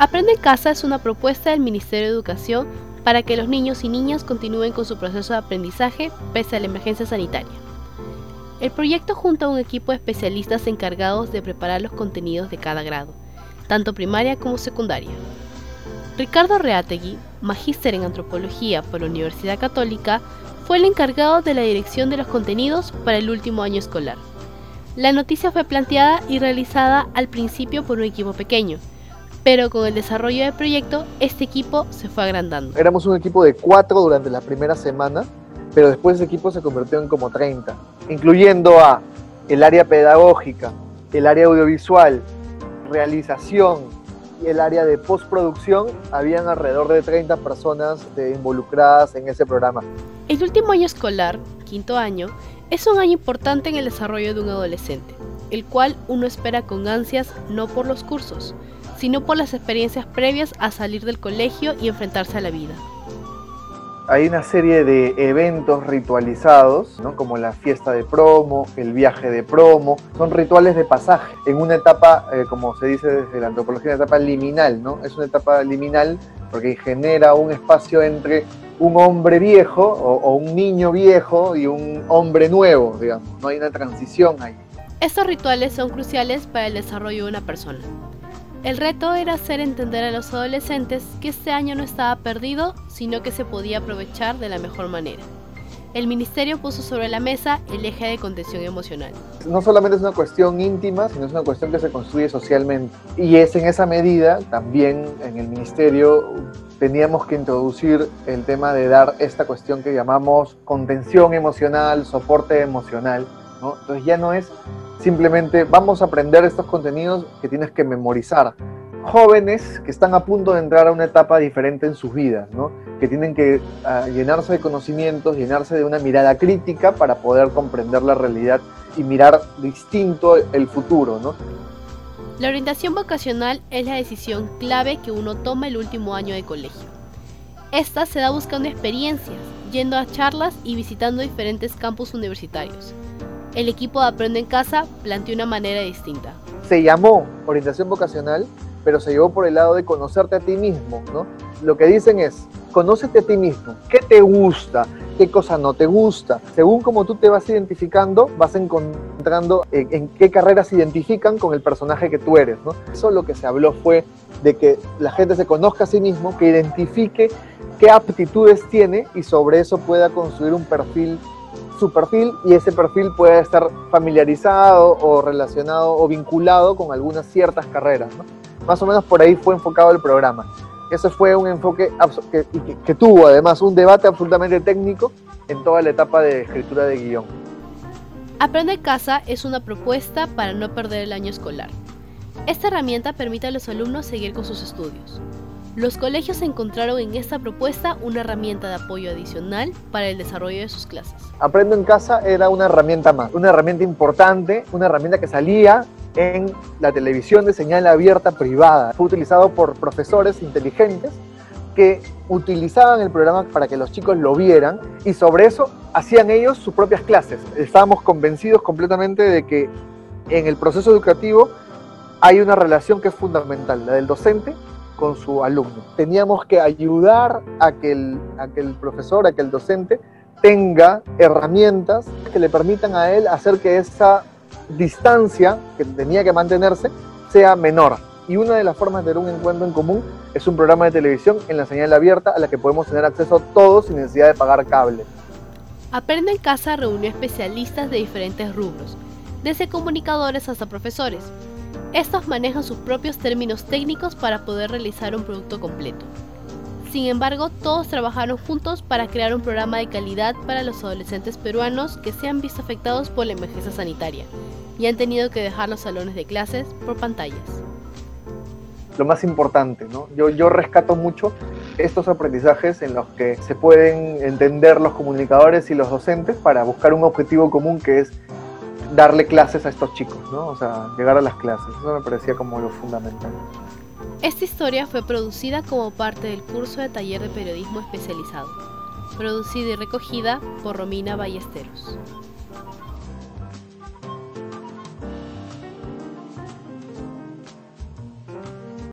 Aprende en Casa es una propuesta del Ministerio de Educación para que los niños y niñas continúen con su proceso de aprendizaje pese a la emergencia sanitaria. El proyecto junta a un equipo de especialistas encargados de preparar los contenidos de cada grado, tanto primaria como secundaria. Ricardo Reategui, magíster en antropología por la Universidad Católica, fue el encargado de la dirección de los contenidos para el último año escolar. La noticia fue planteada y realizada al principio por un equipo pequeño, pero con el desarrollo del proyecto este equipo se fue agrandando. Éramos un equipo de cuatro durante la primera semana, pero después ese equipo se convirtió en como 30, incluyendo a el área pedagógica, el área audiovisual, realización, el área de postproducción, habían alrededor de 30 personas involucradas en ese programa. El último año escolar, quinto año, es un año importante en el desarrollo de un adolescente, el cual uno espera con ansias no por los cursos, sino por las experiencias previas a salir del colegio y enfrentarse a la vida hay una serie de eventos ritualizados, ¿no? como la fiesta de promo, el viaje de promo, son rituales de pasaje en una etapa, eh, como se dice desde la antropología, una etapa liminal, ¿no? Es una etapa liminal porque genera un espacio entre un hombre viejo o, o un niño viejo y un hombre nuevo, digamos, no hay una transición ahí. Estos rituales son cruciales para el desarrollo de una persona. El reto era hacer entender a los adolescentes que este año no estaba perdido, sino que se podía aprovechar de la mejor manera. El ministerio puso sobre la mesa el eje de contención emocional. No solamente es una cuestión íntima, sino es una cuestión que se construye socialmente. Y es en esa medida, también en el ministerio, teníamos que introducir el tema de dar esta cuestión que llamamos contención emocional, soporte emocional. Entonces ya no es simplemente vamos a aprender estos contenidos que tienes que memorizar. Jóvenes que están a punto de entrar a una etapa diferente en sus vidas, ¿no? que tienen que ah, llenarse de conocimientos, llenarse de una mirada crítica para poder comprender la realidad y mirar distinto el futuro. ¿no? La orientación vocacional es la decisión clave que uno toma el último año de colegio. Esta se da buscando experiencias, yendo a charlas y visitando diferentes campus universitarios el equipo de Aprende en Casa planteó una manera distinta. Se llamó orientación vocacional, pero se llevó por el lado de conocerte a ti mismo, ¿no? Lo que dicen es, conócete a ti mismo, qué te gusta, qué cosa no te gusta. Según como tú te vas identificando, vas encontrando en, qué carreras se identifican con el personaje que tú eres, ¿no? Eso lo que se habló fue de que la gente se conozca a sí mismo, que identifique qué aptitudes tiene y sobre eso pueda construir un perfil su perfil y ese perfil puede estar familiarizado o relacionado o vinculado con algunas ciertas carreras. Más o menos por ahí fue enfocado el programa. Ese fue un enfoque que, que, tuvo además un debate absolutamente técnico en toda la etapa de escritura de guion. Aprende Casa es una propuesta para no perder el año escolar. Esta herramienta permite a los alumnos seguir con sus estudios. Los colegios encontraron en esta propuesta una herramienta de apoyo adicional para el desarrollo de sus clases. Aprendo en casa era una herramienta más, una herramienta importante, una herramienta que salía en la televisión de señal abierta privada. Fue utilizado por profesores inteligentes que utilizaban el programa para que los chicos lo vieran y sobre eso hacían ellos sus propias clases. Estábamos convencidos completamente de que en el proceso educativo hay una relación que es fundamental, la del docente con su alumno. Teníamos que ayudar a que el, a que el profesor, a que el docente tenga herramientas que le permitan a él hacer que esa distancia que tenía que mantenerse sea menor. Y una de las formas de tener un encuentro en común es un programa de televisión en la señal abierta a la que podemos tener acceso todos sin necesidad de pagar cable. Aprende en Casa reunió especialistas de diferentes rubros, desde comunicadores hasta profesores, estos manejan sus propios términos técnicos para poder realizar un producto completo. Sin embargo, todos trabajaron juntos para crear un programa de calidad para los adolescentes peruanos que se han visto afectados por la emergencia sanitaria y han tenido que dejar los salones de clases por pantallas. Lo más importante, ¿no? yo, yo rescato mucho estos aprendizajes en los que se pueden entender los comunicadores y los docentes para buscar un objetivo común que es darle clases a estos chicos, ¿no? O sea, llegar a las clases. Eso me parecía como lo fundamental. Esta historia fue producida como parte del curso de taller de periodismo especializado, producida y recogida por Romina Ballesteros.